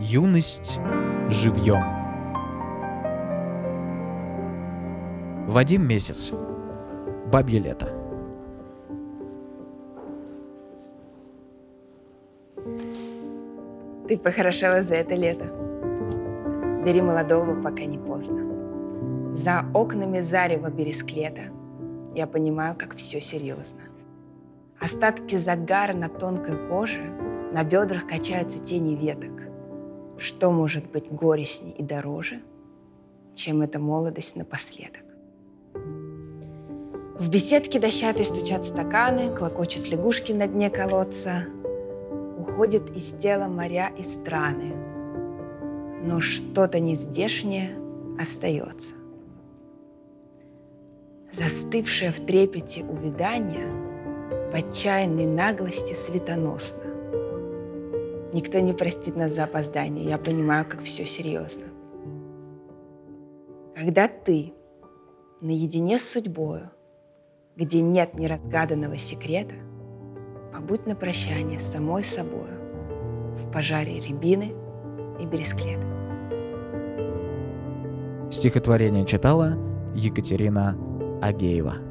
Юность живьем. Вадим Месяц. Бабье лето. Ты похорошела за это лето. Бери молодого, пока не поздно. За окнами зарева бересклета. Я понимаю, как все серьезно. Остатки загара на тонкой коже, на бедрах качаются тени веток. Что может быть горестней и дороже, чем эта молодость напоследок? В беседке дощатой стучат стаканы, клокочут лягушки на дне колодца. Уходят из тела моря и страны. Но что-то нездешнее остается. Застывшее в трепете увядание в отчаянной наглости светоносно. Никто не простит нас за опоздание. Я понимаю, как все серьезно. Когда ты наедине с судьбою, где нет неразгаданного секрета, побудь на прощание с самой собою в пожаре рябины и бересклета. Стихотворение читала Екатерина Агеева.